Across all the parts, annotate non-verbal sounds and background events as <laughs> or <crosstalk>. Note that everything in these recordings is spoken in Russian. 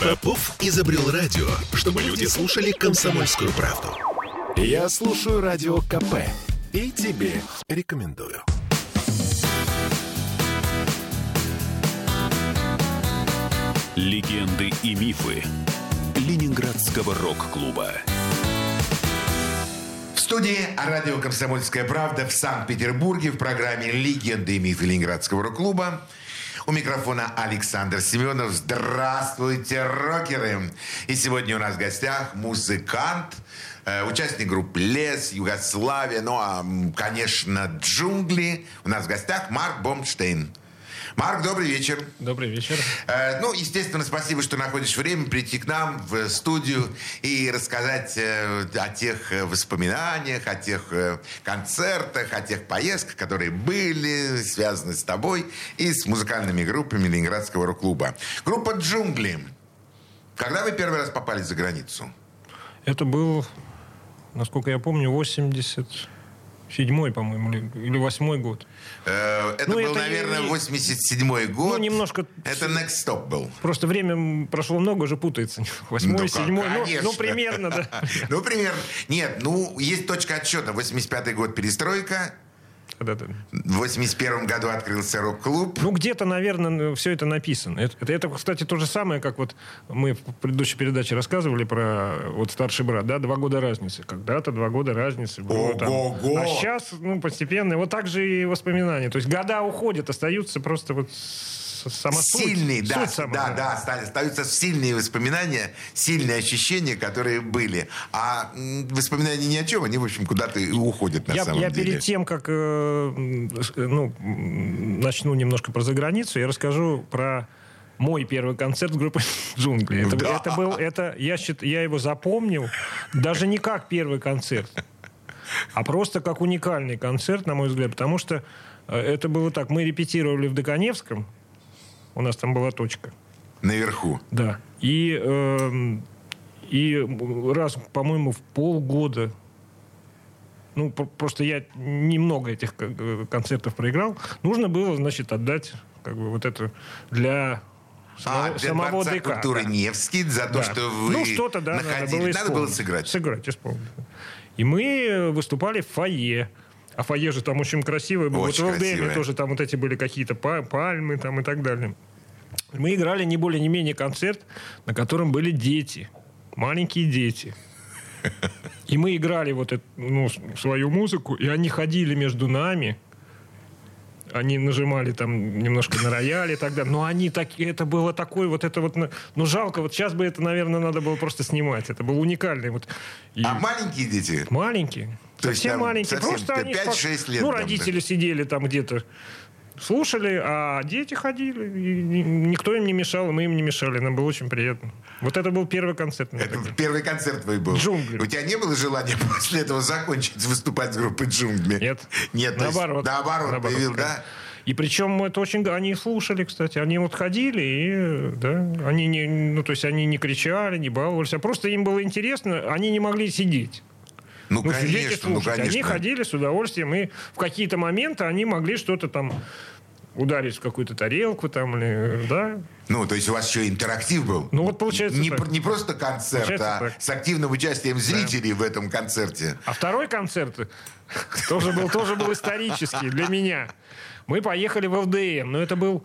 Попов изобрел радио, чтобы люди слушали комсомольскую правду. Я слушаю радио КП и тебе рекомендую. Легенды и мифы Ленинградского рок-клуба. В студии радио «Комсомольская правда» в Санкт-Петербурге в программе «Легенды и мифы Ленинградского рок-клуба». У микрофона Александр Семенов. Здравствуйте, рокеры! И сегодня у нас в гостях музыкант, э, участник группы «Лес», «Югославия», ну а, конечно, «Джунгли». У нас в гостях Марк Бомштейн. Марк, добрый вечер. Добрый вечер. Э, ну, естественно, спасибо, что находишь время прийти к нам в студию и рассказать э, о тех э, воспоминаниях, о тех э, концертах, о тех поездках, которые были связаны с тобой и с музыкальными группами Ленинградского рок-клуба. Группа «Джунгли». Когда вы первый раз попали за границу? Это был, насколько я помню, 80 седьмой, по-моему, или, восьмой год. Э, это Ну, был, это наверное, и- 87-й год. Ну, немножко... Это Next Stop был. Просто время прошло много, уже путается. <laughs> Восьмой, Ну, седьмой, ну, ну, примерно, да. <laughs> Ну, примерно. Нет, ну, есть точка отсчета. 85-й год перестройка. Да, да. В 81 году открылся рок-клуб. Ну, где-то, наверное, все это написано. Это, это, это, кстати, то же самое, как вот мы в предыдущей передаче рассказывали про вот старший брат, да, два года разницы. Когда-то два года разницы было там. Ого-го! А сейчас, ну, постепенно. Вот так же и воспоминания. То есть года уходят, остаются просто вот сама суть. Сильные, да, Суть сама, да, да, оста- остаются сильные воспоминания, сильные ощущения, которые были. А воспоминания ни о чем, они, в общем, куда-то и уходят на я, самом я деле. перед тем, как э, э, ну, начну немножко про заграницу, я расскажу про мой первый концерт группы <laughs> «Джунгли». Это, Да. это был, это, я, счит- я его запомнил даже не как первый концерт, а просто как уникальный концерт, на мой взгляд, потому что э, это было так. Мы репетировали в Доконевском, у нас там была точка. Наверху. Да. И, эм, и раз, по-моему, в полгода, ну, про- просто я немного этих э, концертов проиграл, нужно было, значит, отдать как бы вот это для самого, а, для самого Дворца ДК. культуры да. Невский за то, Да. что вы Ну, что-то, да, надо находили. было Надо было исполнить. сыграть. Сыграть, исполнить. И мы э, выступали в фойе. А фойе же там очень красивое было. Очень вот в красивое. тоже там вот эти были какие-то па- пальмы там и так далее. Мы играли не более не менее концерт, на котором были дети. Маленькие дети. И мы играли вот эту, ну, свою музыку, и они ходили между нами. Они нажимали там немножко на рояле и так далее. Но они такие, это было такое, вот это вот, ну жалко, вот сейчас бы это, наверное, надо было просто снимать. Это был уникальный вот. И А маленькие дети? маленькие. То есть совсем там маленькие. совсем Просто они 5-6 спок- лет Ну, там, родители сидели там где-то, слушали, а дети ходили. И ни- никто им не мешал, и мы им не мешали. Нам было очень приятно. Вот это был первый концерт. Это первый концерт твой был. Джунгли. У тебя не было желания <laughs> после этого закончить выступать с группой джунгли? Нет. Нет, есть наоборот. наоборот, Наоборот, появил, да? И причем это очень... Они слушали, кстати. Они вот ходили, и, да, они не, ну, то есть они не кричали, не баловались, а просто им было интересно, они не могли сидеть. Ну, Ну, сидеть и конечно, ну, слушать. конечно. Они ходили с удовольствием, и в какие-то моменты они могли что-то там ударить в какую-то тарелку там, или, да. Ну, то есть у вас еще интерактив был? Ну, вот получается Не, так. не просто концерт, Получается а так. с активным участием зрителей в этом концерте. А второй концерт тоже был, тоже был исторический для меня. Мы поехали в ЛДМ, но это был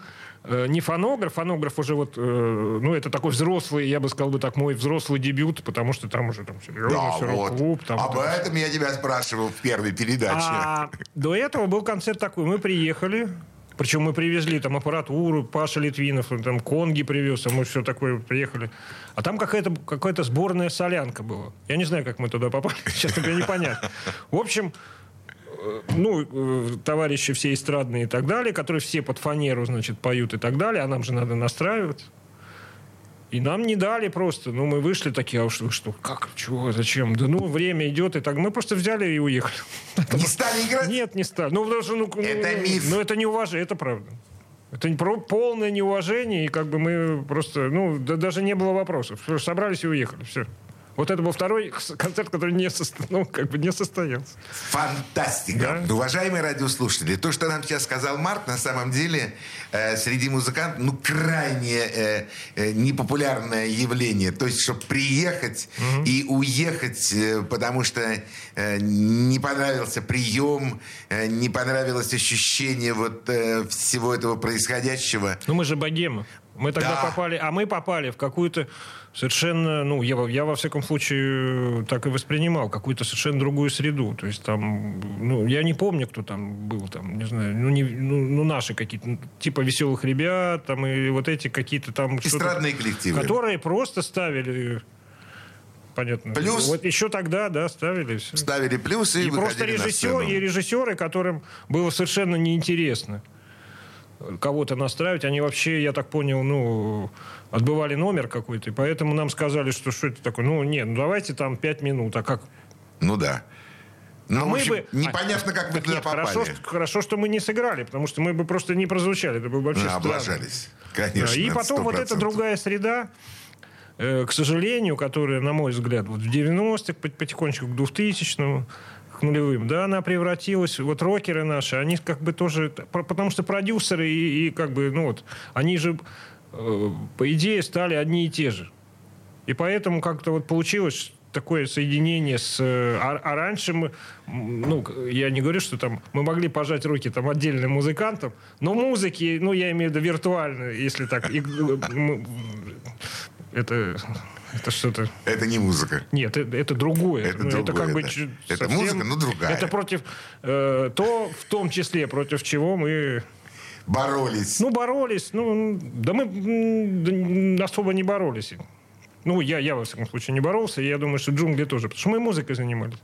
не фонограф, фонограф уже вот, э, ну, это такой взрослый, я бы сказал бы так, мой взрослый дебют, потому что там уже там серьезно, Да, все вот. клуб там. Об там. этом я тебя спрашивал в первой передаче. А до этого был концерт такой. Мы приехали, причем мы привезли там аппаратуру, Паша Литвинов, там конги привез, а мы все такое приехали. А там какая-то какая сборная солянка была. Я не знаю, как мы туда попали, <laughs> честно говоря, непонятно. В общем, э, ну, э, товарищи все эстрадные и так далее, которые все под фанеру, значит, поют и так далее, а нам же надо настраивать. И нам не дали просто. Ну, мы вышли такие, а что, что как, чего, зачем? Да ну, время идет и так. Мы просто взяли и уехали. Не стали играть? Нет, не стали. Ну, потому что, ну, ну, Это ну, миф. Ну, это неуважение, это правда. Это не про- полное неуважение, и как бы мы просто, ну, да- даже не было вопросов. Собрались и уехали, все. Вот это был второй концерт, который не, со... <laughs> ну, как бы не состоялся. Фантастика. Да? Уважаемые радиослушатели, то, что нам сейчас сказал Марк, на самом деле э, среди музыкантов, ну, крайне э, э, непопулярное явление. То есть, чтобы приехать угу. и уехать, э, потому что э, не понравился прием, э, не понравилось ощущение вот э, всего этого происходящего. Ну, мы же богемы. Мы тогда да. попали, а мы попали в какую-то совершенно, ну, я, я во всяком случае так и воспринимал, какую-то совершенно другую среду. То есть там, ну, я не помню, кто там был, там, не знаю, ну, не, ну, ну наши какие-то, ну, типа веселых ребят, там, и вот эти какие-то там... Эстрадные коллективы. Которые просто ставили понятно. Плюс. Вот еще тогда, да, ставили все. Ставили плюсы и, и просто режиссер, и режиссеры, которым было совершенно неинтересно кого-то настраивать. Они вообще, я так понял, ну, отбывали номер какой-то, и поэтому нам сказали, что что это такое. Ну, нет, ну давайте там пять минут, а как? Ну да. Ну, а мы общем, бы... непонятно, как вы туда попали. Хорошо, хорошо, что мы не сыграли, потому что мы бы просто не прозвучали. Это было вообще ну, Облажались, конечно. Да, и потом 100%. вот эта другая среда, э, к сожалению, которая, на мой взгляд, вот в 90-х, потихонечку к 2000-му, к нулевым, да, она превратилась, вот рокеры наши, они как бы тоже, потому что продюсеры и, и как бы, ну вот, они же, э, по идее, стали одни и те же. И поэтому как-то вот получилось такое соединение с... Э, а, а раньше мы, ну, я не говорю, что там мы могли пожать руки там отдельным музыкантам, но музыки, ну, я имею в виду виртуально, если так, и, мы, это это что-то... Это не музыка. Нет, это, это другое. Это, ну, другое, это как бы да. Это музыка, но другая. Это против... Э, то, в том числе, против чего мы... Боролись. Ну, боролись. Ну, да мы особо не боролись. Ну, я, я, во всяком случае, не боролся. И я думаю, что джунгли тоже. Потому что мы музыкой занимались.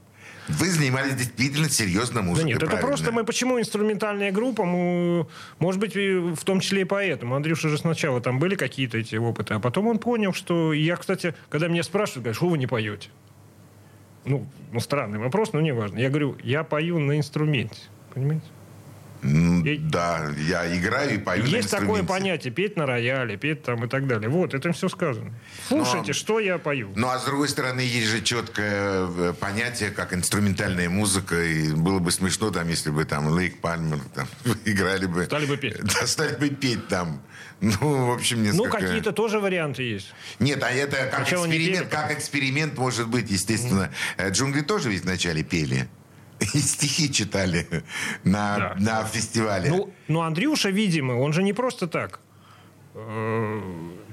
Вы занимались действительно серьезно музыкой. Да нет, правильно. это просто мы почему инструментальная группа, мы, может быть, в том числе и поэтому. Андрюша же сначала там были какие-то эти опыты, а потом он понял, что я, кстати, когда меня спрашивают, говорят, что вы не поете? Ну, ну, странный вопрос, но не важно. Я говорю, я пою на инструменте. Понимаете? Да, я играю и пою Есть такое понятие, петь на рояле, петь там и так далее. Вот, это все сказано. Слушайте, но, что я пою. Ну, а с другой стороны, есть же четкое э, понятие, как инструментальная музыка, и было бы смешно, там, если бы там Лейк Пальмер там, <laughs> играли бы... Стали бы петь. Да, стали бы петь там. Ну, в общем, несколько... Ну, какие-то тоже варианты есть. Нет, а это как Сначала эксперимент, как эксперимент может быть, естественно. Mm. Джунгли тоже ведь вначале пели. <laughs> И стихи читали на, да. на фестивале. Ну, ну, Андрюша, видимо, он же не просто так э,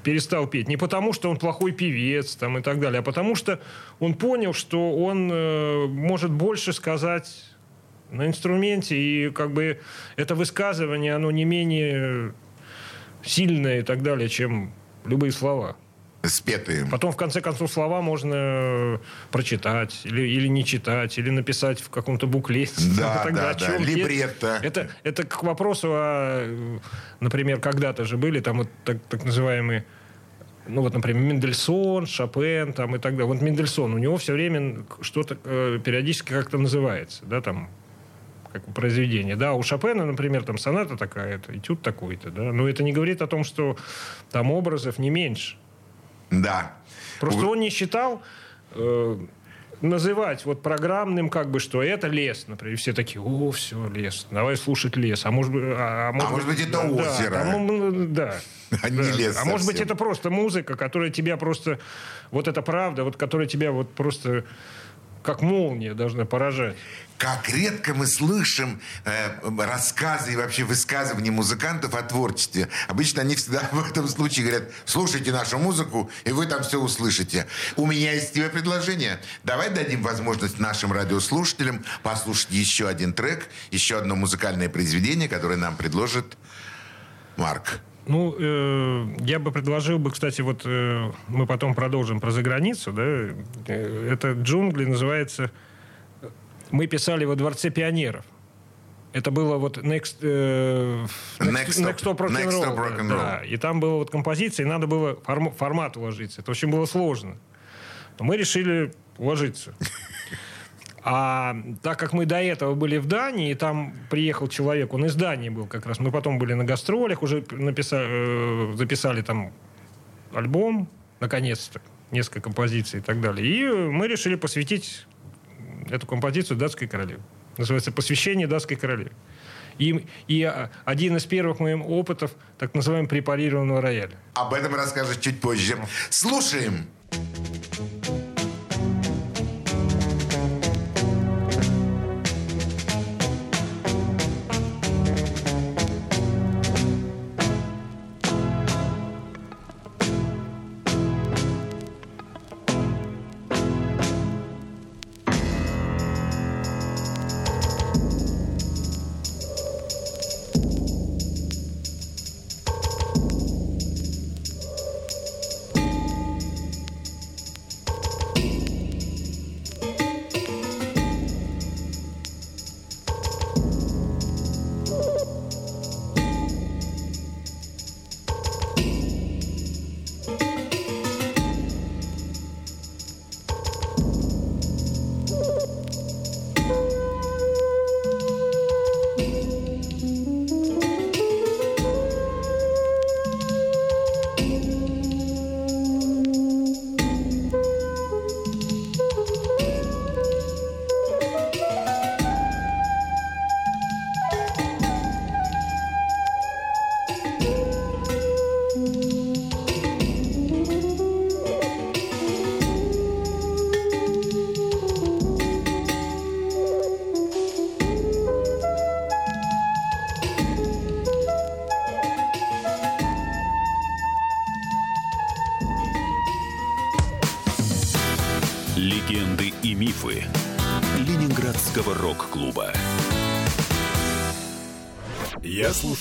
перестал петь. Не потому, что он плохой певец там, и так далее, а потому что он понял, что он э, может больше сказать на инструменте, и как бы это высказывание, оно не менее сильное и так далее, чем любые слова спетые. Потом, в конце концов, слова можно э, прочитать или, или не читать, или написать в каком-то буклете. <laughs> Да, Тогда да, да. Либретто. Это, это к вопросу о... Например, когда-то же были там вот так, так называемые ну вот, например, Мендельсон, Шопен там и так далее. Вот Мендельсон, у него все время что-то э, периодически как-то называется, да, там, как произведение. Да, у Шопена, например, там соната такая-то, этюд такой-то, да, но это не говорит о том, что там образов не меньше. Да. Просто он не считал э, называть вот программным, как бы, что это лес, например. все такие, о, все, лес, давай слушать лес. А может, а, а может, а может быть, это да, озеро. А, да. <laughs> А не лес А может быть, это просто музыка, которая тебя просто... Вот это правда, вот которая тебя вот просто как молния должна поражать как редко мы слышим э, рассказы и вообще высказывания музыкантов о творчестве. Обычно они всегда <laughs> в этом случае говорят, слушайте нашу музыку, и вы там все услышите. У меня есть тебе предложение. Давай дадим возможность нашим радиослушателям послушать еще один трек, еще одно музыкальное произведение, которое нам предложит Марк. Ну, э, я бы предложил бы, кстати, вот э, мы потом продолжим про заграницу, да, э, это джунгли называется мы писали во Дворце пионеров. Это было вот Next, э, next, next Stop Rock and Roll. Rock and да, и там была вот композиция, и надо было форм, формат уложиться. Это очень было сложно. Но мы решили уложиться. А так как мы до этого были в Дании, и там приехал человек, он из Дании был как раз. Мы потом были на гастролях, уже написали, э, записали там альбом, наконец-то. несколько композиций и так далее. И мы решили посвятить эту композицию датской королеве. Называется «Посвящение датской королеве». И, и а, один из первых моих опытов так называемого препарированного рояля. Об этом расскажешь чуть позже. Слушаем. Легенды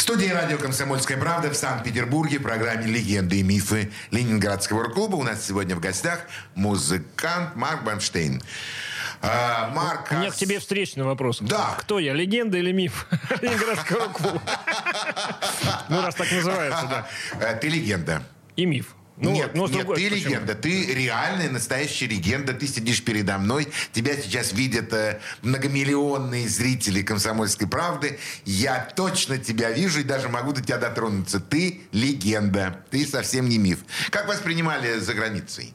В студии радио «Комсомольская правда» в Санкт-Петербурге в программе «Легенды и мифы Ленинградского рок-клуба». У нас сегодня в гостях музыкант Марк Банштейн. А, Марк, У меня к тебе встречный вопрос. Да. Кто я, легенда или миф <laughs> Ленинградского рок-клуба? <laughs> Ну, раз так называется, да. э, ты легенда. И миф. Ну, нет, но с нет, другой- ты почему? легенда, ты реальная, настоящая легенда. Ты сидишь передо мной, тебя сейчас видят э, многомиллионные зрители «Комсомольской правды». Я точно тебя вижу и даже могу до тебя дотронуться. Ты легенда, ты совсем не миф. Как воспринимали за границей?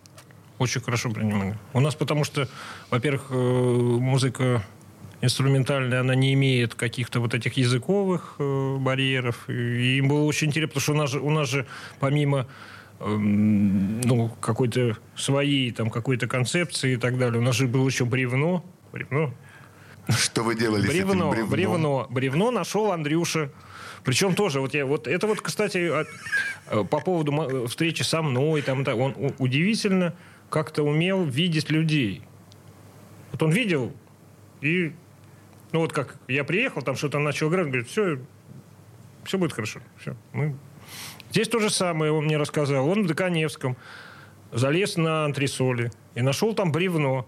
Очень хорошо принимали. У нас потому что, во-первых, э, музыка инструментальная, она не имеет каких-то вот этих языковых э, барьеров. И им было очень интересно, потому что у нас же, у нас же помимо ну, какой-то своей там какой-то концепции и так далее, у нас же было еще бревно. Бревно. Что вы делали с этим Бревно, бревном? бревно, бревно нашел Андрюша. Причем тоже, вот я, вот это вот, кстати, от- э, по поводу мо- встречи со мной, там, да, он удивительно как-то умел видеть людей. Вот он видел, и, ну вот как я приехал, там что-то начал играть, говорит, все, все будет хорошо, все. Мы... Здесь то же самое он мне рассказал. Он в Доконевском залез на антресоли и нашел там бревно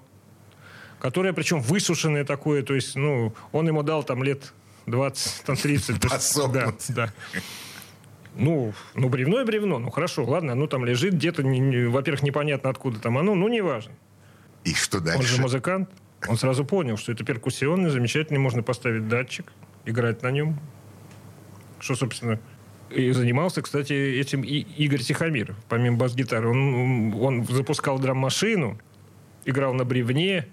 которое причем высушенное такое, то есть, ну, он ему дал там лет 20, там 30. то есть, Да, да. Ну, ну, бревно и бревно. Ну, хорошо, ладно, оно там лежит где-то, не- не- во-первых, непонятно откуда там оно, ну, неважно. И что Он же дальше? музыкант. Он сразу понял, что это перкуссионный, замечательный, можно поставить датчик, играть на нем. Что, собственно, и занимался, кстати, этим и Игорь Тихомиров, помимо бас-гитары. Он, он запускал драм-машину, играл на бревне.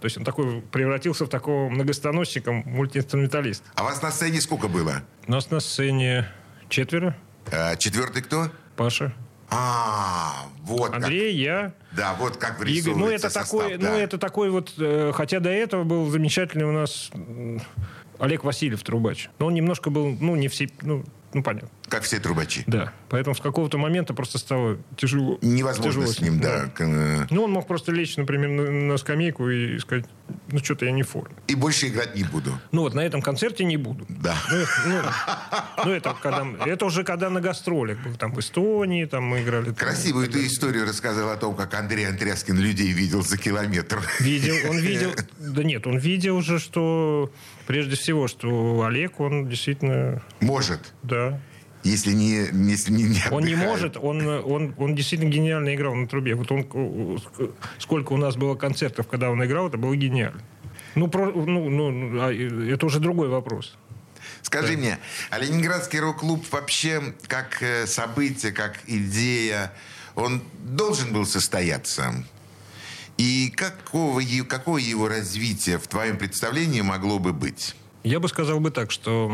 То есть он такой превратился в такого многостаночника, мультиинструменталиста. А вас на сцене сколько было? У нас на сцене четверо. А, четвертый кто? Паша, А, вот Андрей, я, как. Да, вот как Игорь. Ну, это состав, такой, да. ну, это такой вот, э, хотя до этого был замечательный у нас Олег Васильев трубач. Но он немножко был, ну, не все, ну, ну, понятно. Как все трубачи. Да. Поэтому с какого-то момента просто стало тяжело. Невозможно тяжело с ним, да. к- э, Ну, он мог просто лечь, например, на, на скамейку и сказать, ну, что-то я не в форме. И больше играть не буду. Ну, вот на этом концерте не буду. Да. Ну, ну, ну, это, когда, это уже когда на гастролях был. Там в Эстонии, там мы играли. Там, Красивую ты историю рассказал о том, как Андрей Антряскин людей видел за километр. Видел, он <laughs> видел, да нет, он видел же, что прежде всего, что Олег, он действительно, Может, да, если не, если не, не Он не может, он, он, он действительно гениально играл на трубе. Вот он, сколько у нас было концертов, когда он играл, это было гениально. Ну, про, ну, ну, а, это уже другой вопрос. Скажи мне, а Ленинградский рок-клуб вообще как э, событие, как идея, он должен был состояться? И какого, какое его развитие в твоем представлении могло бы быть? Я бы сказал бы так, что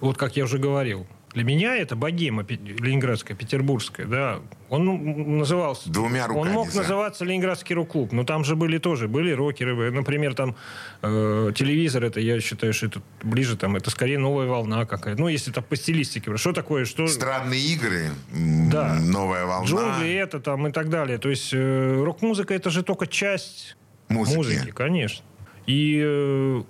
вот как я уже говорил, для меня это богема ленинградская, петербургская, да. Он назывался... Двумя руками Он мог за. называться Ленинградский рок-клуб, но там же были тоже, были рокеры. Например, там э, телевизор, это я считаю, что это ближе, там, это скорее новая волна какая-то. Ну, если так по стилистике. Что такое, что... Странные игры, Да. новая волна, Джунгли это там и так далее. То есть э, рок-музыка это же только часть музыки. музыки, конечно. И, э,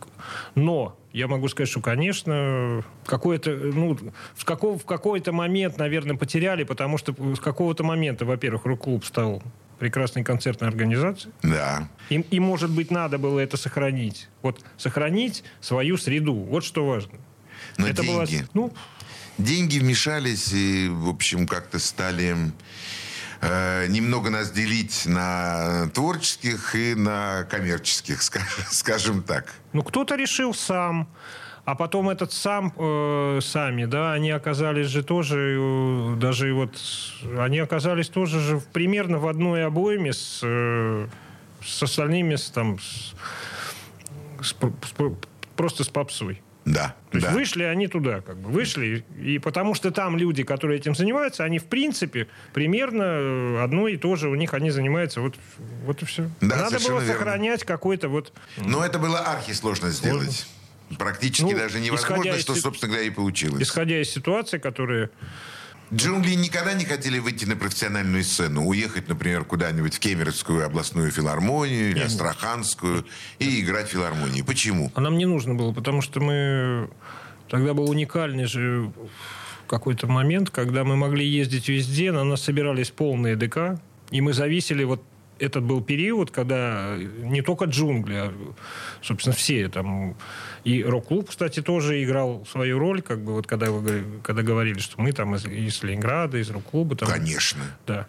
но я могу сказать, что, конечно, какое-то, ну, в, какого, в какой-то момент, наверное, потеряли, потому что с какого-то момента, во-первых, рок-клуб стал прекрасной концертной организацией. Да. И, и, может быть, надо было это сохранить. Вот сохранить свою среду. Вот что важно. Но это деньги. было, ну, Деньги вмешались и, в общем, как-то стали э, немного нас делить на творческих и на коммерческих, ска- <laughs> скажем так. Ну, кто-то решил сам, а потом этот сам, э, сами, да, они оказались же тоже, э, даже вот, они оказались тоже же примерно в одной обойме с, э, с остальными, с, там, с- с с пр- просто с попсой. Да, То есть да. вышли они туда, как бы вышли, и потому что там люди, которые этим занимаются, они в принципе примерно одно и то же у них они занимаются, вот, вот и все. Да, Надо было верно. сохранять какой-то вот Но это было архисложно сделать. Практически Ну, даже невозможно, что, собственно говоря, и получилось. исходя из ситуации, которые Джунгли никогда не хотели выйти на профессиональную сцену, уехать, например, куда-нибудь в Кемеровскую областную филармонию или Астраханскую и играть в филармонии. Почему? А нам не нужно было, потому что мы... Тогда был уникальный же какой-то момент, когда мы могли ездить везде, на нас собирались полные ДК, и мы зависели вот этот был период, когда не только джунгли, а, собственно, все там... И рок-клуб, кстати, тоже играл свою роль, как бы вот когда, вы, когда говорили, что мы там из, из Ленинграда, из рок-клуба. Там, Конечно. Да.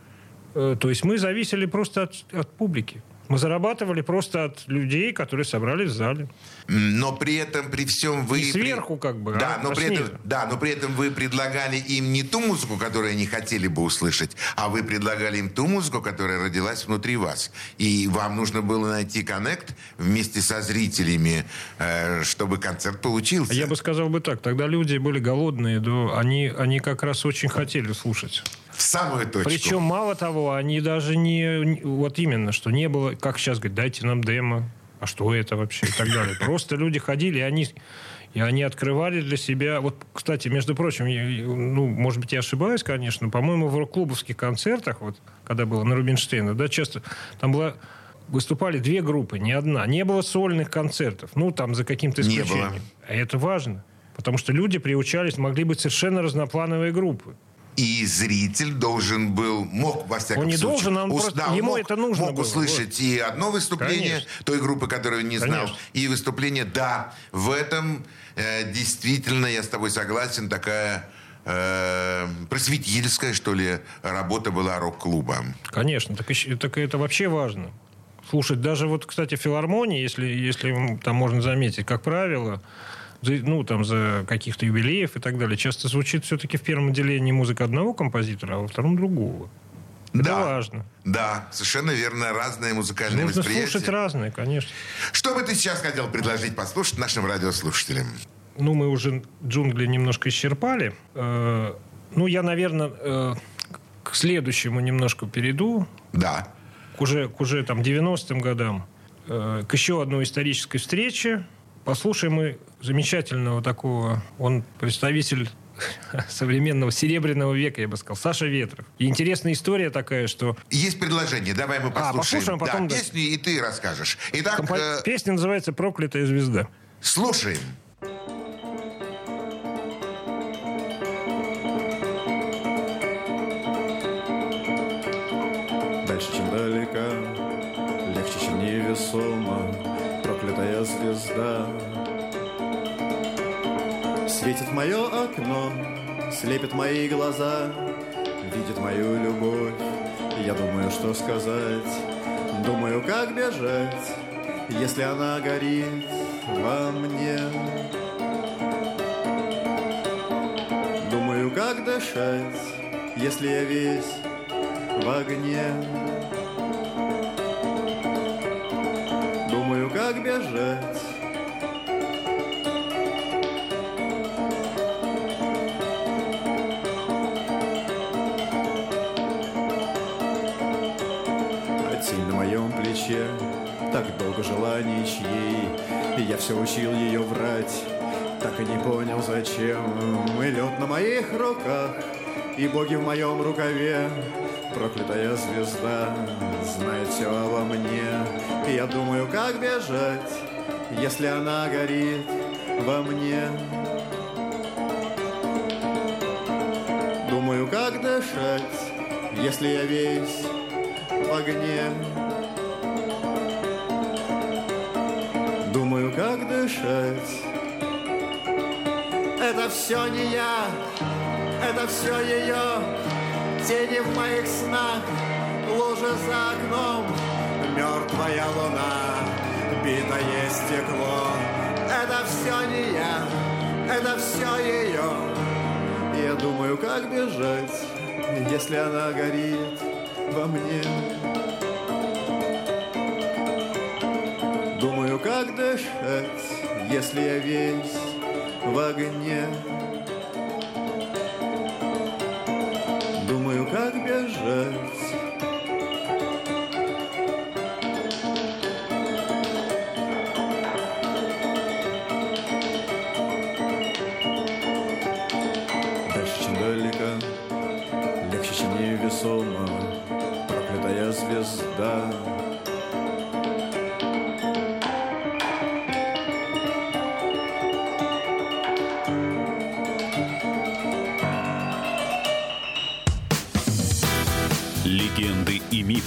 Э, То есть мы зависели просто от, от публики. Мы зарабатывали просто от людей, которые собрались в зале. Но при этом, при всем вы... Не сверху как бы, Да, а- но а при этом, снизу. да, но при этом вы предлагали им не ту музыку, которую они хотели бы услышать, а вы предлагали им ту музыку, которая родилась внутри вас. И вам нужно было найти коннект вместе со зрителями, э, чтобы концерт получился. Я бы сказал бы так, тогда люди были голодные, да, они, они как раз очень хотели слушать. В самую точку. Причем, мало того, они даже не... Вот именно, что не было, как сейчас говорят, дайте нам демо, а что это вообще и так далее. Просто люди ходили, и они, и они открывали для себя... Вот, кстати, между прочим, я- ну, может быть, я ошибаюсь, конечно, по-моему, в рок-клубовских концертах, вот, когда было на Рубинштейна, да, часто там была выступали две группы, не одна. Не было сольных концертов. Ну, там, за каким-то Не было. исключением. А это важно. Потому что люди приучались, могли быть совершенно разноплановые группы. И зритель должен был, мог, во всяком Он не случае, должен, а он ус- просто- он ему мог, это нужно мог было, услышать и одно выступление Конечно. той группы, которую не знал, Конечно. и выступление, да, в этом э, действительно, я с тобой согласен, такая э, просветительская, что ли, работа была рок-клуба. Конечно, так, так это вообще важно. Слушать даже вот, кстати, филармонии, если, если там можно заметить, как правило, ну, там, за каких-то юбилеев и так далее, часто звучит все-таки в первом отделении музыка одного композитора, а во втором другого. Это да, важно. да, совершенно верно, разное музыкальное Нужно восприятие. слушать разное, конечно. Что бы ты сейчас хотел предложить послушать нашим радиослушателям? Ну, мы уже джунгли немножко исчерпали. Э, ну, я, наверное, э, к следующему немножко перейду. Да. к уже, к уже там 90-м годам, э, к еще одной исторической встрече. Послушаем мы замечательного такого, он представитель <laughs> современного серебряного века, я бы сказал, Саша Ветров. И интересная история такая, что... Есть предложение, давай мы послушаем. А, послушаем, потом... Да, песню, и ты расскажешь. Итак, Компо... э, Песня называется «Проклятая звезда». слушаем. Дальше, чем далека, легче, чем невесомо, звезда. Светит мое окно, слепит мои глаза, видит мою любовь. Я думаю, что сказать, думаю, как бежать, если она горит во мне. Думаю, как дышать, если я весь в огне. Долго желаний чьей И я все учил ее врать Так и не понял, зачем. И лед на моих руках И боги в моем рукаве. Проклятая звезда Знает все обо мне. И я думаю, как бежать Если она горит во мне? Думаю, как дышать Если я весь в огне дышать Это все не я Это все ее Тени в моих снах. Лужи за окном Мертвая луна Битое стекло. Это все не я Это все ее Я думаю, как бежать Если она горит во мне дышать Если я весь в огне. Думаю, как бежать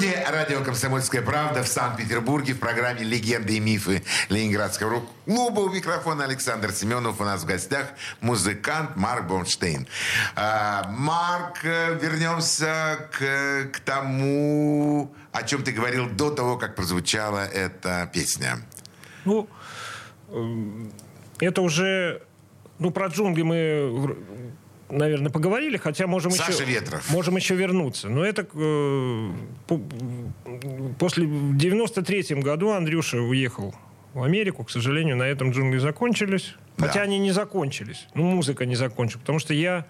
Студии радио «Комсомольская правда» в Санкт-Петербурге в программе «Легенды и мифы Ленинградского рок-клуба». У микрофона Александр Семенов. У нас в гостях музыкант Марк Бонштейн. А, Марк, э, вернемся к, к тому, о чем ты говорил до того, как прозвучала эта песня. Ну, эм, это уже... Ну, про джунгли мы, наверное, поговорили, хотя можем Саша еще... Ветров. Можем еще вернуться. Но это... э, по- после... В 93-м году Андрюша уехал в Америку. К сожалению, на этом джунгли закончились. Да. Хотя они не закончились. Ну, музыка не закончилась. Потому что я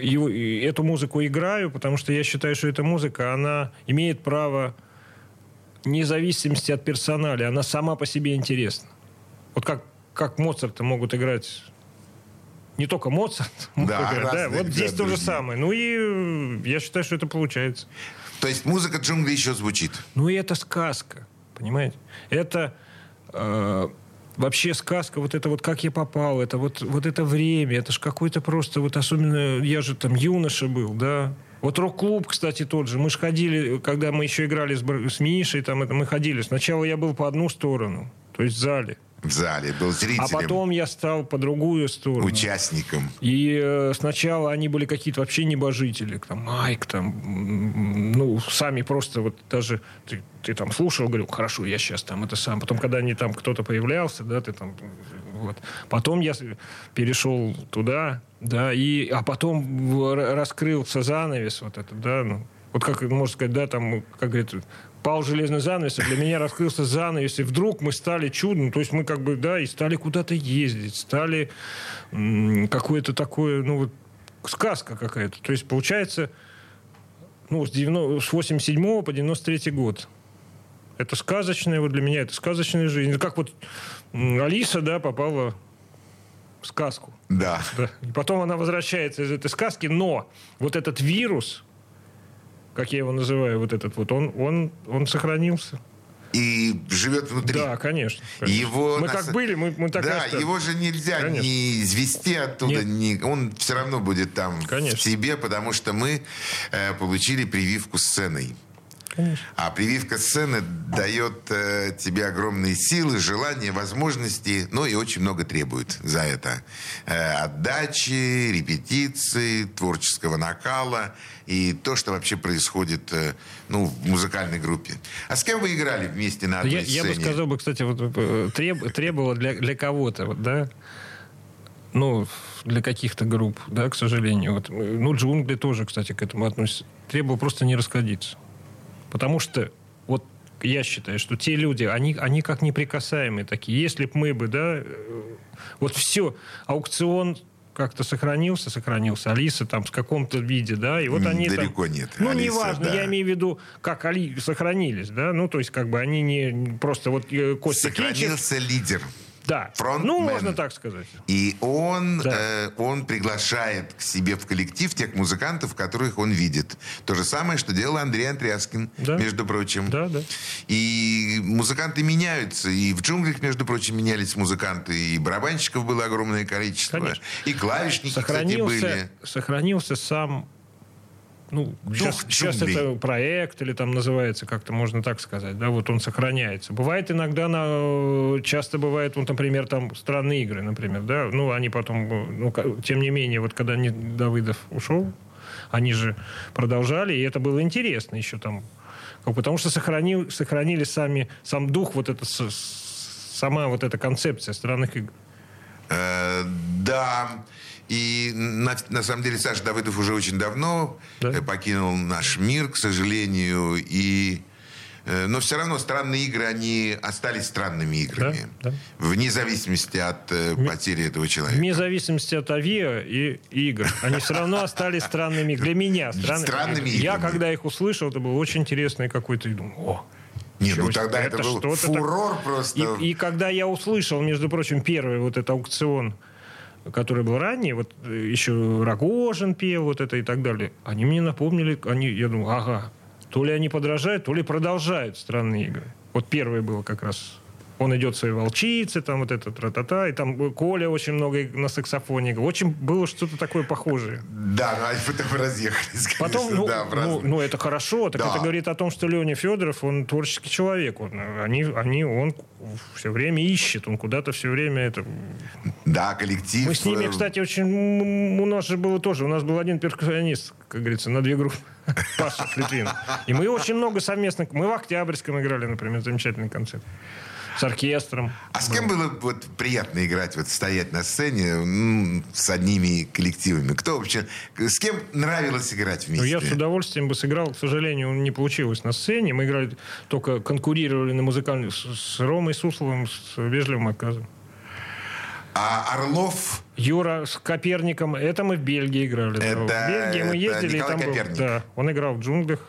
его- эту музыку играю, потому что я считаю, что эта музыка, она имеет право независимости от персонали, она сама по себе интересна. Вот как, как Моцарта могут играть не только Моцарт, <laughs> Да, играть, да, разные, вот здесь то же самое. Ну и э, я считаю, что это получается. То есть музыка джунглей еще звучит. Ну и это сказка, понимаете? Это э, вообще сказка, вот это вот как я попал, это вот, вот это время, это ж какой-то просто, вот особенно, я же там юноша был, да, вот рок-клуб, кстати, тот же. Мы же ходили, когда мы еще играли с, с Мишей, там это, мы ходили. Сначала я был по одну сторону, то есть в зале. В зале был зрителем, А потом я стал по другую сторону. участником. И э, сначала они были какие-то вообще небожители. Там Майк, там, ну, сами просто вот даже ты, ты там слушал, говорил, хорошо, я сейчас там это сам. Потом, когда они там кто-то появлялся, да, ты там, вот. Потом я перешел туда, да, и, а потом раскрылся занавес вот этот, да, ну, Вот как можно сказать, да, там, как говорит, пал железный занавес, а для меня раскрылся занавес, и вдруг мы стали чудом, то есть мы как бы, да, и стали куда-то ездить, стали какое-то такое, ну вот, сказка какая-то. То есть получается, ну, с, 90, с 87 по 93 год. Это сказочная, вот для меня это сказочная жизнь. Как вот Алиса, да, попала в сказку. Да. да. И потом она возвращается из этой сказки, но вот этот вирус, как я его называю, вот этот вот, он, он, он сохранился. И живет внутри. Да, конечно. конечно. Его мы нас... как были, мы, мы так Да, и его же нельзя конечно. не извести оттуда. Не... Он все равно будет там конечно. в себе, потому что мы э, получили прививку сценой. Конечно. А прививка сцены дает э, тебе огромные силы, желания, возможности, ну и очень много требует за это. Э, отдачи, репетиции, творческого накала и то, что вообще происходит э, ну, в музыкальной группе. А с кем вы играли вместе на одной я, сцене? Я бы сказал, бы, кстати, вот, э, треб, требовало для, для кого-то, вот, да, ну, для каких-то групп, да, к сожалению. Вот, ну, джунгли тоже, кстати, к этому относятся. Требовал просто не расходиться. Потому что вот я считаю, что те люди, они, они как неприкасаемые такие. Если бы мы бы, да, э, вот все, аукцион как-то сохранился, сохранился. Алиса там в каком-то виде, да, и вот они Далеко там... нет. Ну, Алиса, неважно, да. я имею в виду, как Али сохранились, да, ну, то есть, как бы они не просто вот э, Костя Сохранился Кинчев... лидер. Да. Фронтмен. Ну, можно так сказать. И он, да. э, он приглашает к себе в коллектив тех музыкантов, которых он видит. То же самое, что делал Андрей Антряскин, да. между прочим. Да, да. И музыканты меняются. И в джунглях, между прочим, менялись музыканты. И барабанщиков было огромное количество. Конечно. И клавишники, сохранился, кстати, были. Сохранился сам ну, сейчас, сейчас это проект или там называется, как-то можно так сказать, да, вот он сохраняется. Бывает иногда, на, часто бывает, вот, например, там странные игры, например, да, ну, они потом, ну, тем не менее, вот когда не, Давыдов ушел, они же продолжали, и это было интересно еще там, потому что сохранил, сохранили сами, сам дух, вот это, сама вот эта концепция странных игр. Э, да, и на, на самом деле Саша Давыдов уже очень давно да? Э, покинул наш мир, к сожалению. И, э, но все равно странные игры, они остались странными играми. Да, да. Вне зависимости от э, потери этого человека. Вне зависимости от авиа и игр. Они все равно остались странными Для меня. Странными играми. Я, когда их услышал, это было очень интересно. какой-то... О, не, ну тогда это, это был фурор так... просто. И, и когда я услышал, между прочим, первый вот этот аукцион который был ранее, вот э, еще Рогожин пел, вот это и так далее, они мне напомнили, они, я думаю, ага, то ли они подражают, то ли продолжают странные игры. Вот первое было как раз он идет своей волчице, там вот это тра-та-та, и там Коля очень много на саксофоне. Очень было что-то такое похожее. Да, но они потом разъехались, конечно, Потом, ну, да, ну, ну, это хорошо, так да. это говорит о том, что Леня Федоров, он творческий человек. Он, они, они, он все время ищет, он куда-то все время это... Да, коллектив... Мы с ними, э, кстати, очень... У нас же было тоже, у нас был один перкуссионист, как говорится, на две группы. <laughs> Паша Литвин. И мы очень много совместно... Мы в Октябрьском играли, например, замечательный концерт с оркестром. А с кем было вот приятно играть, вот стоять на сцене ну, с одними коллективами? Кто вообще, с кем нравилось играть вместе? Ну, я с удовольствием бы сыграл, к сожалению, не получилось на сцене. Мы играли, только конкурировали на музыкальных с, с Ромой Сусловым, с вежливым отказом. А Орлов? Юра с Коперником. Это мы в Бельгии играли. Это, в Бельгии мы ездили. Николай и там Коперник. Был, да, он играл в джунглях.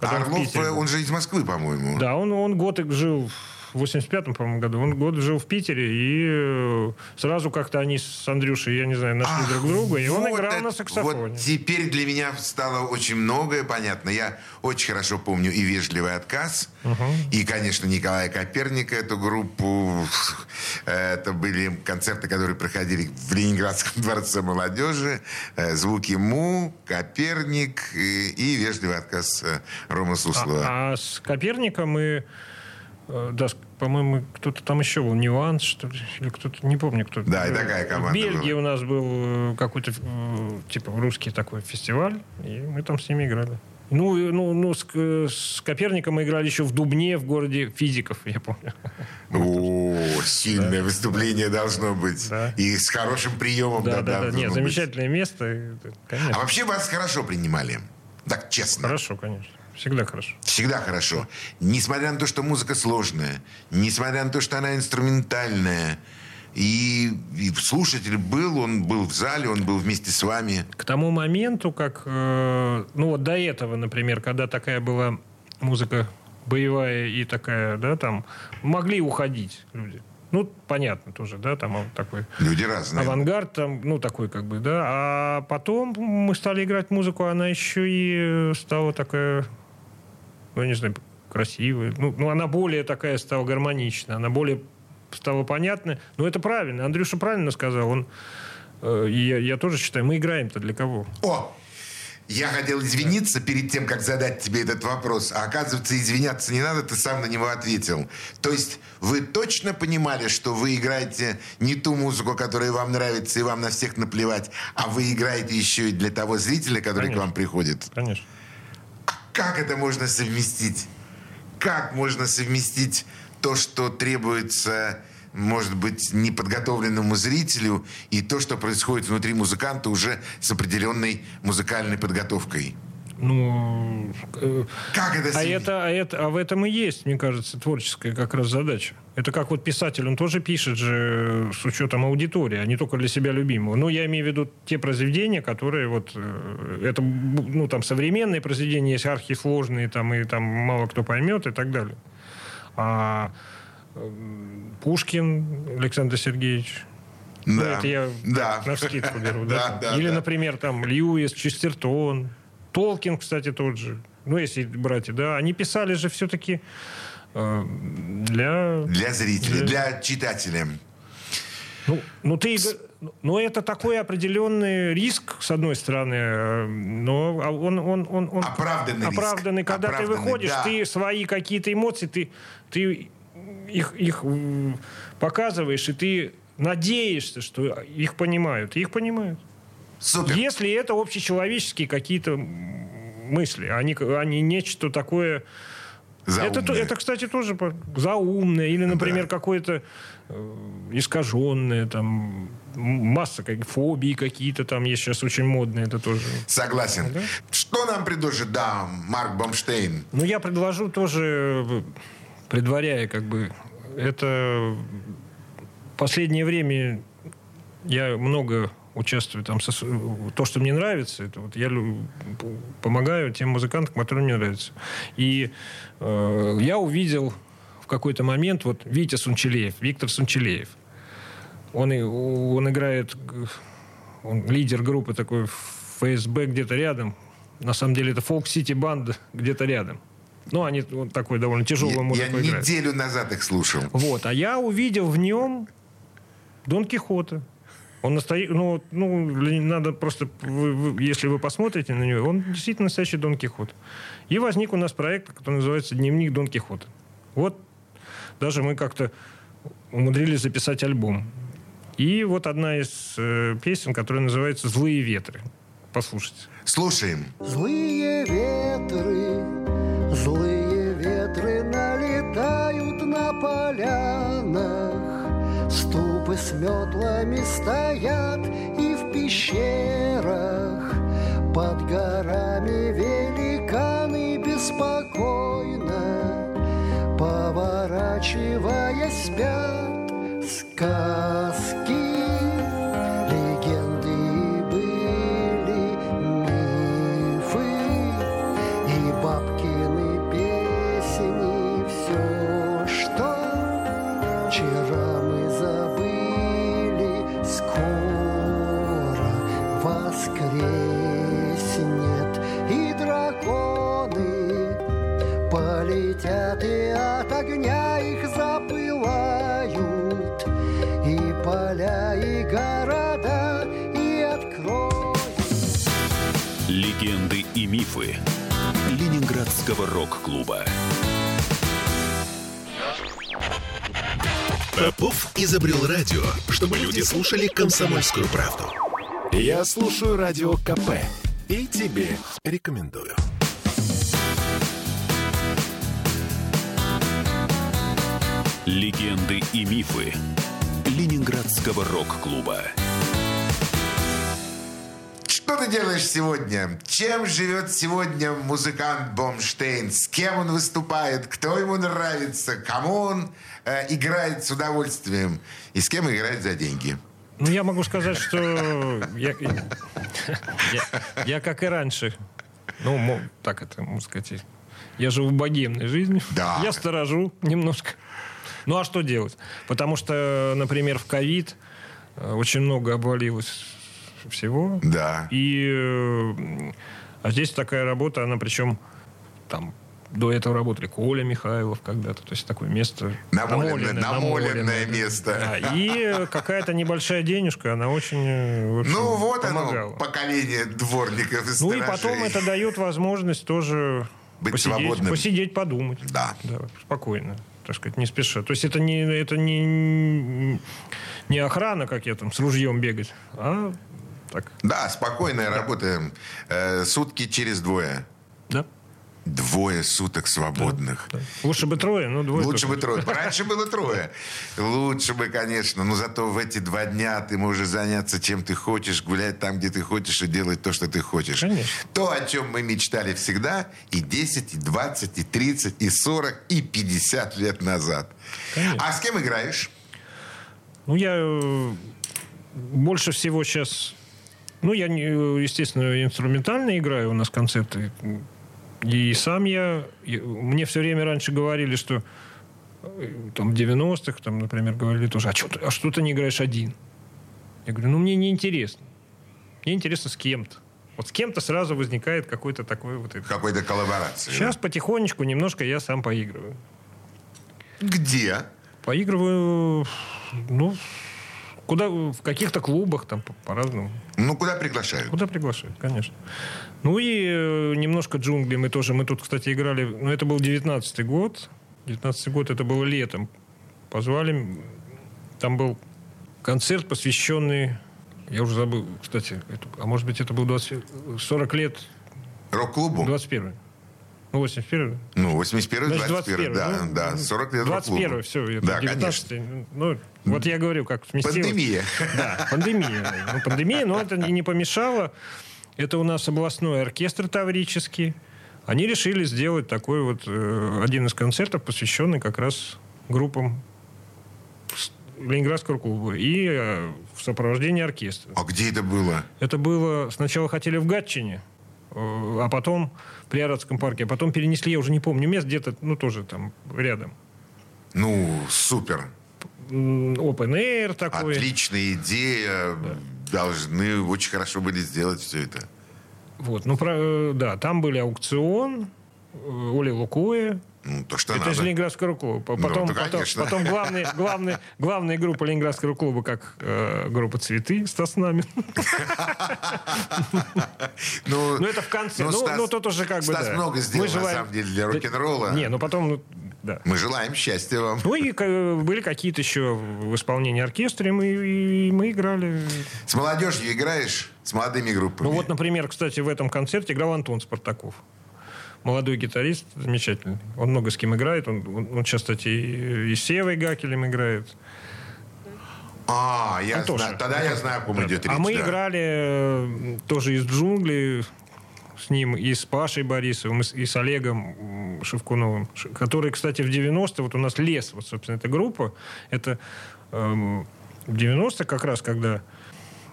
А Орлов, он же из Москвы, по-моему. Да, он, он год жил в 85-м, по-моему, году. Он год жил в Питере, и э, сразу как-то они с Андрюшей, я не знаю, нашли Ах, друг друга, и вот он играл это, на саксофоне. Вот теперь для меня стало очень многое понятно. Я очень хорошо помню и «Вежливый отказ», угу. и, конечно, Николая Коперника, эту группу. Это были концерты, которые проходили в Ленинградском дворце молодежи. Э, «Звуки Му», «Коперник» и, и «Вежливый отказ» Рома Суслова. А, а с Коперником мы Э, да, по-моему, кто-то там еще был, Нюанс, что ли, или кто-то, не помню, кто. Да, и такая команда В Бельгии была. у нас был э, какой-то, э, типа, русский такой фестиваль, и мы там с ними играли. Ну, ну, ну с, с Коперником мы играли еще в Дубне, в городе физиков, я помню. О, сильное да. выступление должно быть. Да. И с хорошим приемом. Да, да, да. да. Нет, замечательное место. Конечно. А вообще вас хорошо принимали? Так, честно. Хорошо, конечно. Всегда хорошо. Всегда хорошо. Несмотря на то, что музыка сложная, несмотря на то, что она инструментальная, и, и слушатель был, он был в зале, он был вместе с вами. К тому моменту, как, э, ну вот до этого, например, когда такая была музыка боевая и такая, да, там, могли уходить люди. Ну, понятно тоже, да, там такой... Люди разные. Авангард там, ну, такой как бы, да. А потом мы стали играть музыку, она еще и стала такая, ну, я не знаю, красивая. Ну, ну она более такая стала гармоничная, она более стало понятно. Но это правильно. Андрюша правильно сказал. Он, э, я, я тоже считаю, мы играем-то для кого? О! Я хотел извиниться перед тем, как задать тебе этот вопрос. А оказывается, извиняться не надо, ты сам на него ответил. То есть вы точно понимали, что вы играете не ту музыку, которая вам нравится, и вам на всех наплевать, а вы играете еще и для того зрителя, который Конечно. к вам приходит? Конечно. Как это можно совместить? Как можно совместить то, что требуется, может быть, неподготовленному зрителю, и то, что происходит внутри музыканта уже с определенной музыкальной подготовкой? Ну, э, Как это а это, а это, а в этом и есть, мне кажется, творческая как раз задача. Это как вот писатель, он тоже пишет же с учетом аудитории, а не только для себя любимого. Ну, я имею в виду те произведения, которые вот, э, это, ну, там, современные произведения, есть архисложные, там, и там мало кто поймет и так далее. А э, Пушкин Александр Сергеевич, ну, Да. это я Да. на скидку беру, <laughs> Да, да? да, Или, да. например, там Льюис, Честертон, Толкин, кстати, тот же. Ну, если братья, да, они писали же все-таки для... Для зрителя, Для- для читателя. Ну, ну ты, но это такой определенный риск, с одной стороны, э, но а он, он, он, он Оправданный риск. оправданный, когда Оправданный, ты выходишь, да. ты свои какие-то эмоции, ты, ты их, их м, показываешь, и ты надеешься, что их понимают. Их понимают. Супер. Если это общечеловеческие какие-то мысли, они, они нечто такое... Это, Заумное. это, кстати, тоже заумное. Или, например, какое-то э, искаженное, там, масса как, фобии какие-то там есть сейчас очень модные, это тоже. Согласен. Да. Что нам предложит, да, Марк Бомштейн? Ну, я предложу тоже, э, предваряя, как бы, это в последнее время я много участвую там, со с- то, что мне нравится, это вот я помогаю тем музыкантам, которые мне нравятся. И э, я увидел в какой-то момент вот Витя Сунчелеев, Виктор Сунчелеев. Он, он играет, г- он лидер группы такой ФСБ где-то рядом. На самом деле это Фолк Сити Банда где-то рядом. Ну, они вот такой довольно тяжелую Я, музыку я играют. неделю назад их слушал. Вот, а я увидел в нем Дон Кихота. Он настоящий, ну, вот, ну, надо просто, вы- вы- если вы посмотрите на него, он действительно настоящий Дон Кихот. И возник у нас проект, который называется «Дневник Дон Кихота». Вот даже мы как-то умудрились записать альбом. И вот одна из э, песен, которая называется «Злые ветры». Послушайте. Слушаем. Злые ветры, злые ветры налетают на полянах. Ступы с метлами стоят и в пещерах. Под горами великаны беспокойно, поворачивая спят сказки. Полетят, и от огня их запылают, и поля, и города, и откроют. Легенды и мифы Ленинградского рок-клуба. Попов изобрел радио, чтобы люди слушали комсомольскую правду. Я слушаю радио КП и тебе рекомендую. Легенды и мифы Ленинградского рок-клуба. Что ты делаешь сегодня? Чем живет сегодня музыкант Бомштейн? С кем он выступает? Кто ему нравится? Кому он э, играет с удовольствием? И с кем играет за деньги? Ну, я могу сказать, что я, я, я как и раньше, ну, так это, можно сказать, я живу богемной жизнью. Да. Я сторожу немножко. Ну, а что делать? Потому что, например, в ковид э, очень много обвалилось всего. Да. И э, а здесь такая работа, она причем там до этого работали Коля Михайлов когда-то, то есть такое место Намоленное- намоленное, намоленное да. место. Да, и э, какая-то небольшая денежка, она очень, общем, Ну, вот помогала. оно, поколение дворников и Ну и потом это дает возможность тоже Быть посидеть, свободным. посидеть, подумать. Да. спокойно, так сказать, не спеша. То есть это не, это не, не охрана, как я там с ружьем бегать, а так, Да, спокойная работа. Э, сутки через двое. да. Двое суток свободных. да. Лучше бы трое, но двое. Лучше только. бы трое. Раньше было трое. Лучше бы, конечно. Но зато в эти два дня ты можешь заняться чем ты хочешь, гулять там, где ты хочешь, и делать то, что ты хочешь. Конечно. То, о чем мы мечтали всегда и 10, и 20, и 30, и 40, и 50 лет назад. Конечно. А с кем играешь? Ну, я э, больше всего сейчас... Ну, я, э, естественно, инструментально играю, у нас концерты. И сам я... Мне все время раньше говорили, что э, там в 90-х, там, например, говорили тоже, а что, ты, а что ты не играешь один? Я говорю, ну, мне не интересно. Мне интересно с кем-то. Вот с кем-то сразу возникает какой-то такой вот... это. Какой-то коллаборации. Сейчас потихонечку немножко я сам поигрываю. Где? Поигрываю, ну, куда, в каких-то клубах, там, по- по-разному. Ну, куда приглашают? Куда приглашают, конечно. Ну и э, немножко джунгли мы тоже. Мы тут, кстати, играли... Ну, это был 19-й год. 19-й год, это было летом. Позвали... Там был концерт, посвященный... Я уже забыл, кстати. это- а может быть, это был 20, 40 лет... Рок-клубу? 21 Ну, 81 Ну, 81 Значит, 21 да, ну, да, 40 лет рок-клубу. 21 все, это Да, 19 конечно. Ну, вот я говорю, как сместилось. Пандемия. Да, пандемия. Ну, пандемия, но это не помешало. Это у нас областной оркестр таврический. Они решили сделать такой вот э, один из концертов, посвященный как раз группам Ленинградского клуба и э, в сопровождении оркестра. А где это было? Это было... Сначала хотели в Гатчине, э, а потом при Арадском парке, а потом перенесли, я уже не помню, мест где-то, ну, тоже там рядом. Ну, супер. Open Air такой. Отличная идея. Должны очень хорошо были сделать все это. Вот, ну, про, да, там были аукцион, э, Оля Лукоя. Ну, то, что Это надо. Ленинградского клуба. Ну, Потом, да, потом, потом главные, главные, главная группа Ленинградского клуба, как э, группа «Цветы» Стас Намин. Ну, Ну, это в конце. Ну, ну, тут уже как бы, Стас много сделал, на самом деле, для рок-н-ролла. Не, ну потом, ну, да. Мы желаем счастья вам. Ну и э, были какие-то еще в исполнении оркестра, и мы, и мы играли. С молодежью играешь? С молодыми группами? Ну вот, например, кстати, в этом концерте играл Антон Спартаков. Молодой гитарист, замечательный. Он много с кем играет. Он, он, он сейчас, кстати, и, и с Севой Гакелем играет. А, я Антоша. знаю. Тогда я знаю, о ком идет речь. а мы да. играли э, тоже из джунглей с ним, и с Пашей Борисовым, и с, и с Олегом Шевкуновым, который, кстати, в 90-е, вот у нас «Лес», вот, собственно, эта группа, это эм, в 90-е как раз, когда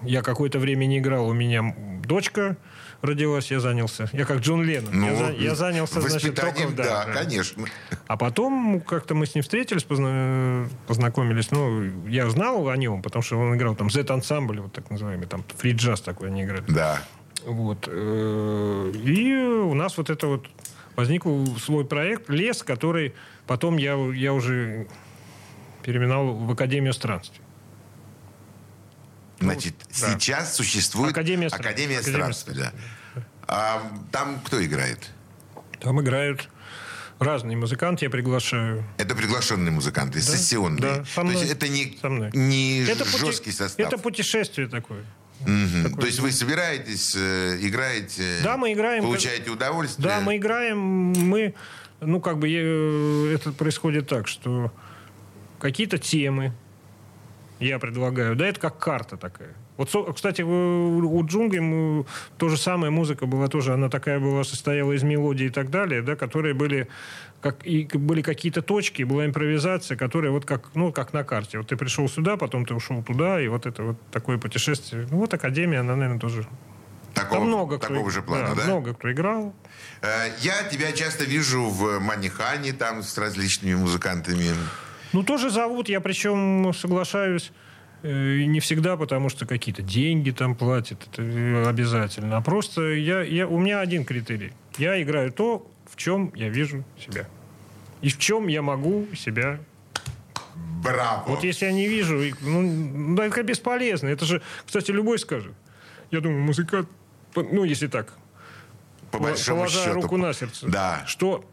я какое-то время не играл, у меня дочка родилась, я занялся, я как Джон Леннон, Ну, я, за- я занялся, значит, воспитанием, только... да, конечно. А потом как-то мы с ним встретились, позна- познакомились. Ну, я знал о нем, потому что он играл там Z-ансамбль, вот так называемый, там фри-джаз такой они играли. Да. Вот. э, И у нас вот это вот возник свой проект «Лес», который потом я, я уже переименовал в Академию странствий. Значит, да. сейчас существует Академия Академия странствий. Да. А там кто играет? Там играют разные музыканты, я приглашаю. Это приглашенные музыканты, сессионные. да, со То есть мной. это не, Со мной. не Это пути- жесткий состав. Это путешествие такое. Такое. То есть вы собираетесь, э, играете, Да, мы играем. получаете удовольствие. Да, мы играем, мы, ну, как бы, э, это происходит так, что какие-то темы я предлагаю, да, это как карта такая. Вот, кстати, у джунглей то же самое музыка была тоже, она такая была, состояла из мелодий и так далее, да, которые были как и были какие-то точки, была импровизация, которая вот как, ну, как на карте. Вот ты пришел сюда, потом ты ушел туда, и вот это вот такое путешествие. Ну, вот Академия, она, наверное, тоже... Такого, Там много кто, такого же плана, да? много кто играл. Э, Я тебя часто вижу в Манихане, там с различными музыкантами. Ну, тоже зовут, я причем соглашаюсь и не всегда, потому что какие-то деньги там платят, это э, обязательно. А просто я, я, у меня один критерий. Я играю то, в чем я вижу себя. И в чем я могу себя... Браво! Вот если я не вижу, ну, да, это бесполезно. Это же, кстати, любой скажет. Я думаю, музыкант, ну, если так, по большому положа счету. руку на сердце. Да. Что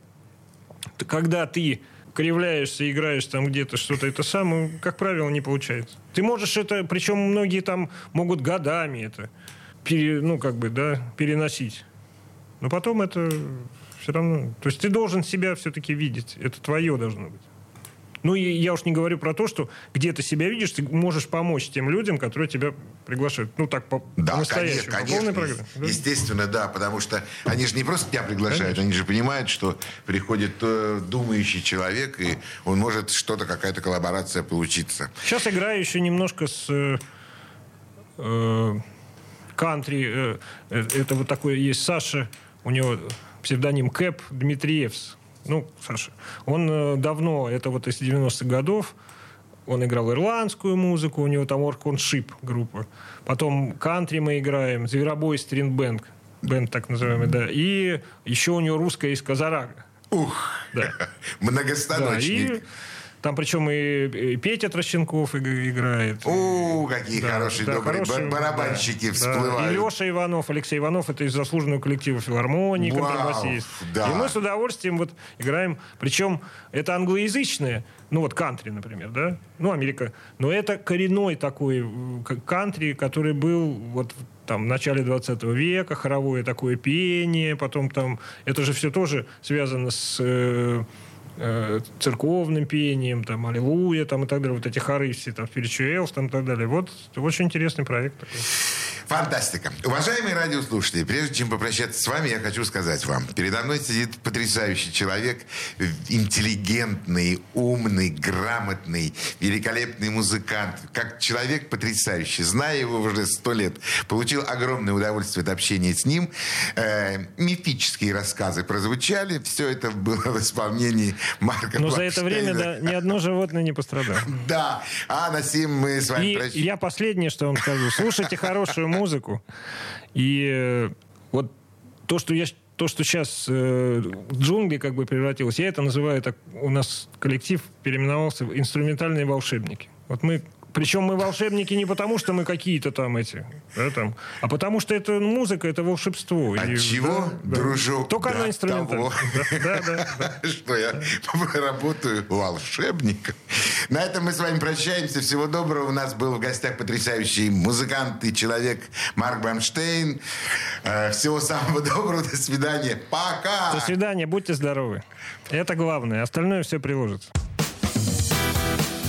когда ты кривляешься, играешь там где-то что-то, это самое, как правило, не получается. Ты можешь это, причем многие там могут годами это, пере- ну, как бы, да, переносить. Но потом это все равно... То есть ты должен себя все-таки видеть. Это твое должно быть. Ну, и я уж не говорю про то, что где ты себя видишь, ты можешь помочь тем людям, которые тебя приглашают. Ну, так, по, Да, по-настоящему, конечно, по полной конечно. Да. Естественно, да, потому что они же не просто тебя приглашают, Конечно. они же понимают, что приходит э, думающий человек, и он может что-то, какая-то коллаборация получиться. Сейчас играю еще немножко с э, э, кантри. э, э, это вот такой есть Саша, у него псевдоним Кэп Дмитриевс. Ну, Саша. Он э, давно, это вот из 90-х годов, он играл ирландскую музыку, у него там Оркон Шип группа. Потом кантри мы играем, Зверобой Стрин Бенд, так называемый, да. И еще у него русская из Казарага. Ух, Да. <laughs> Да, многостаночник. и там причем и, и Петя Трощенков иг- играет. О, какие Да, хорошие, да, добрые хорошие, ба- барабанщики да, всплывают. И Леша Иванов, Алексей Иванов, это из заслуженного коллектива филармонии, Вау, контрабасист. да. И мы с удовольствием вот играем. Причем это англоязычное, ну вот кантри, например, да? Ну, Америка. Но это коренной такой э, кантри, который был вот там в начале 20 века, хоровое такое пение, потом там... Это же все тоже связано с... э, э, церковным пением, там, аллилуйя, там, и так далее, вот эти хоры все, там, spirituals, там, и так далее. Вот очень интересный проект такой. Фантастика. Уважаемые радиослушатели, прежде чем попрощаться с вами, я хочу сказать вам. Передо мной сидит потрясающий человек, интеллигентный, умный, грамотный, великолепный музыкант. Как человек потрясающий. Зная его уже сто лет, получил огромное удовольствие от общения с ним. Э, мифические рассказы прозвучали. Все это было в исполнении Марка Но за это время да, ни одно животное не пострадало. Да. А на сим мы с вами И прощаемся. я последнее, что вам скажу. Слушайте хорошую музыку. И э, вот то, что я то, что сейчас э, джунгли как бы превратилось, я это называю так, у нас коллектив переименовался в инструментальные волшебники. Вот мы причем мы волшебники не потому, что мы какие-то там эти, да, там, а потому что это музыка, это волшебство. От И, чего, да, да. дружок, Только до того. Да, да, да. Что я работаю волшебником. На этом мы с вами прощаемся. Всего доброго. У нас был в гостях потрясающий музыкант и человек Марк Бамштейн. Э, Всего самого <laughs> доброго. До свидания. Пока. До свидания, будьте здоровы. Это главное, остальное все приложится.